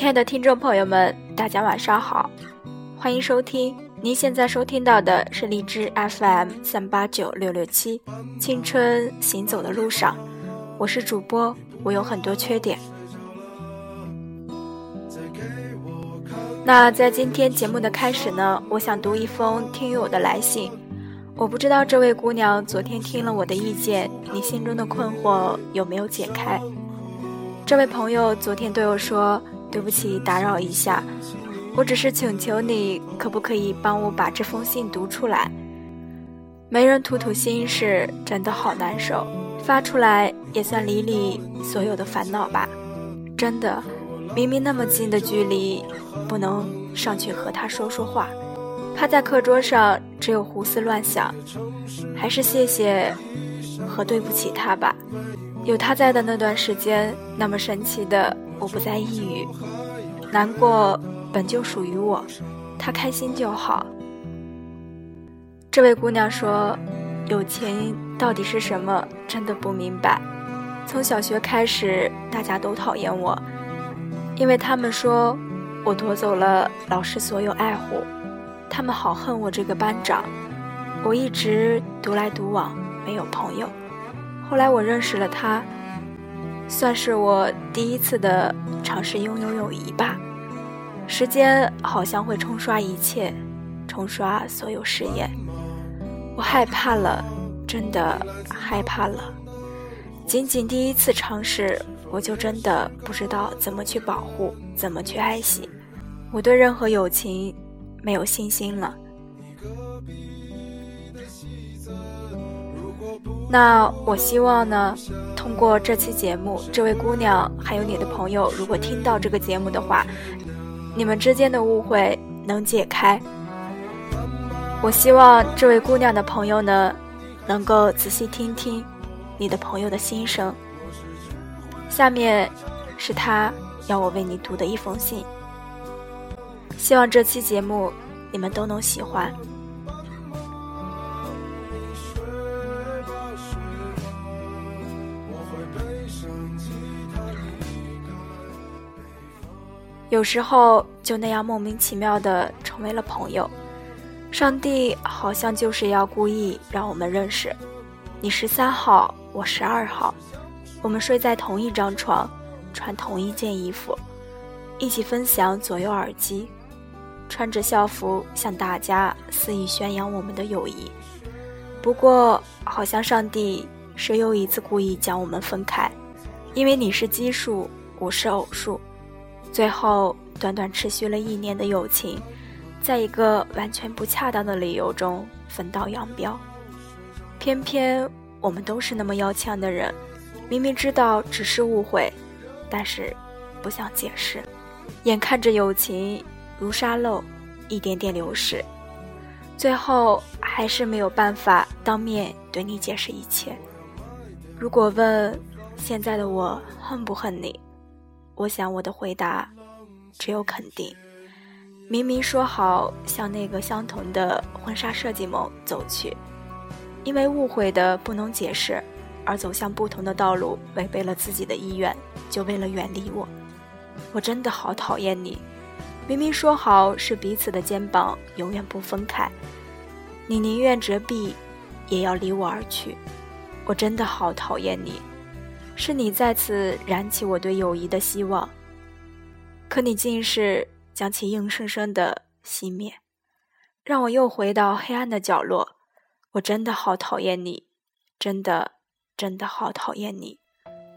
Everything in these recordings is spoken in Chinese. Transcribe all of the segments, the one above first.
亲爱的听众朋友们，大家晚上好，欢迎收听。您现在收听到的是荔枝 FM 三八九六六七，青春行走的路上，我是主播，我有很多缺点。那在今天节目的开始呢，我想读一封听友的来信。我不知道这位姑娘昨天听了我的意见，你心中的困惑有没有解开？这位朋友昨天对我说：“对不起，打扰一下，我只是请求你，可不可以帮我把这封信读出来？没人吐吐心事，真的好难受，发出来也算理理所有的烦恼吧。真的，明明那么近的距离，不能上去和他说说话，趴在课桌上只有胡思乱想，还是谢谢和对不起他吧。”有他在的那段时间，那么神奇的，我不再抑郁，难过本就属于我，他开心就好。这位姑娘说：“友情到底是什么？真的不明白。从小学开始，大家都讨厌我，因为他们说我夺走了老师所有爱护，他们好恨我这个班长。我一直独来独往，没有朋友。”后来我认识了他，算是我第一次的尝试拥有友谊吧。时间好像会冲刷一切，冲刷所有誓言。我害怕了，真的害怕了。仅仅第一次尝试，我就真的不知道怎么去保护，怎么去爱惜。我对任何友情没有信心了。那我希望呢，通过这期节目，这位姑娘还有你的朋友，如果听到这个节目的话，你们之间的误会能解开。我希望这位姑娘的朋友呢，能够仔细听听你的朋友的心声。下面是他要我为你读的一封信，希望这期节目你们都能喜欢。有时候就那样莫名其妙的成为了朋友，上帝好像就是要故意让我们认识。你十三号，我十二号，我们睡在同一张床，穿同一件衣服，一起分享左右耳机，穿着校服向大家肆意宣扬我们的友谊。不过，好像上帝是又一次故意将我们分开，因为你是奇数，我是偶数。最后，短短持续了一年的友情，在一个完全不恰当的理由中分道扬镳。偏偏我们都是那么要强的人，明明知道只是误会，但是不想解释。眼看着友情如沙漏，一点点流逝，最后还是没有办法当面对你解释一切。如果问现在的我恨不恨你？我想，我的回答只有肯定。明明说好向那个相同的婚纱设计梦走去，因为误会的不能解释，而走向不同的道路，违背了自己的意愿，就为了远离我。我真的好讨厌你。明明说好是彼此的肩膀，永远不分开，你宁愿折臂，也要离我而去。我真的好讨厌你。是你再次燃起我对友谊的希望，可你竟是将其硬生生的熄灭，让我又回到黑暗的角落。我真的好讨厌你，真的，真的好讨厌你。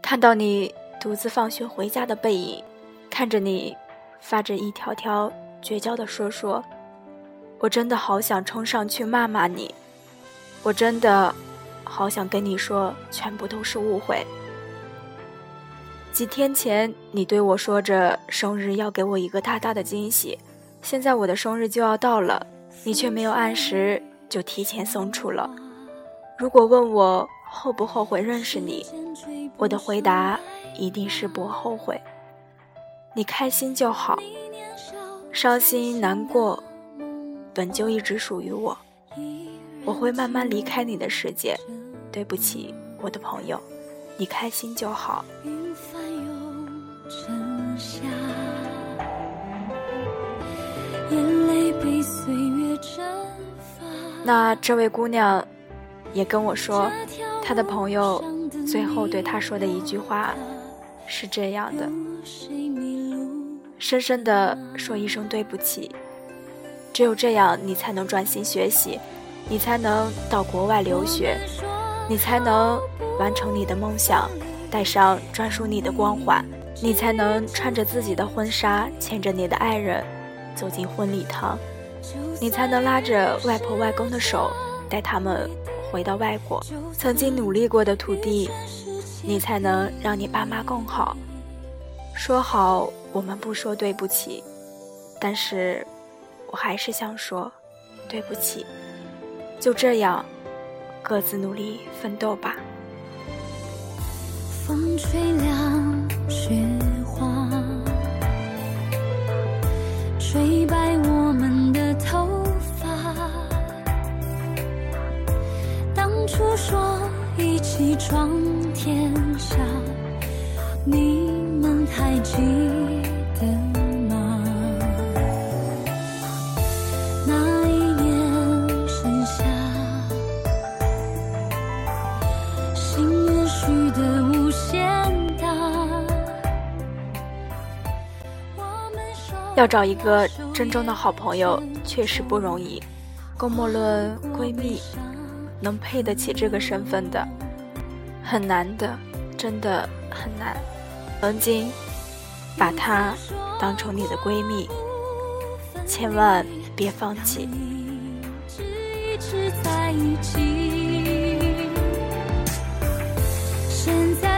看到你独自放学回家的背影，看着你发着一条条绝交的说说，我真的好想冲上去骂骂你。我真的好想跟你说，全部都是误会。几天前，你对我说着生日要给我一个大大的惊喜，现在我的生日就要到了，你却没有按时就提前送出了。如果问我后不后悔认识你，我的回答一定是不后悔。你开心就好，伤心难过本就一直属于我，我会慢慢离开你的世界。对不起，我的朋友，你开心就好。沉下。那这位姑娘也跟我说，她的朋友最后对她说的一句话是这样的：深深的说一声对不起，只有这样，你才能专心学习，你才能到国外留学，你才能完成你的梦想，带上专属你的光环，你才能穿着自己的婚纱，牵着你的爱人走进婚礼堂。你才能拉着外婆外公的手，带他们回到外国曾经努力过的土地，你才能让你爸妈更好。说好我们不说对不起，但是我还是想说对不起。就这样，各自努力奋斗吧。风吹凉雪花，吹白我们的头发。当。初说一起闯天下，你们还记得吗？那一年盛夏，心愿许的要找一个真正的好朋友，确实不容易。更莫论闺蜜。能配得起这个身份的，很难的，真的很难。曾经把她当成你的闺蜜，千万别放弃。现在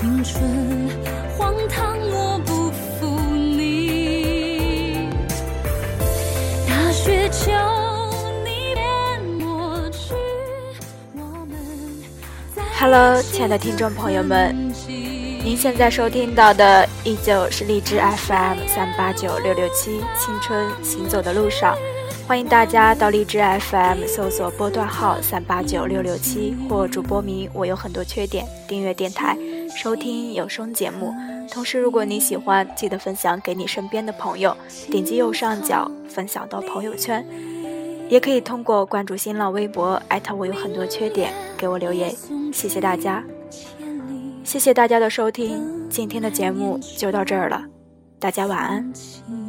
青春荒唐，我不你 Hello，亲爱的听众朋友们，您现在收听到的依旧是荔枝 FM 三八九六六七青春行走的路上，欢迎大家到荔枝 FM 搜索波段号三八九六六七或主播名我有很多缺点，订阅电台收听有声节目。同时，如果你喜欢，记得分享给你身边的朋友，点击右上角分享到朋友圈。也可以通过关注新浪微博，艾特我有很多缺点，给我留言。谢谢大家，谢谢大家的收听，今天的节目就到这儿了，大家晚安。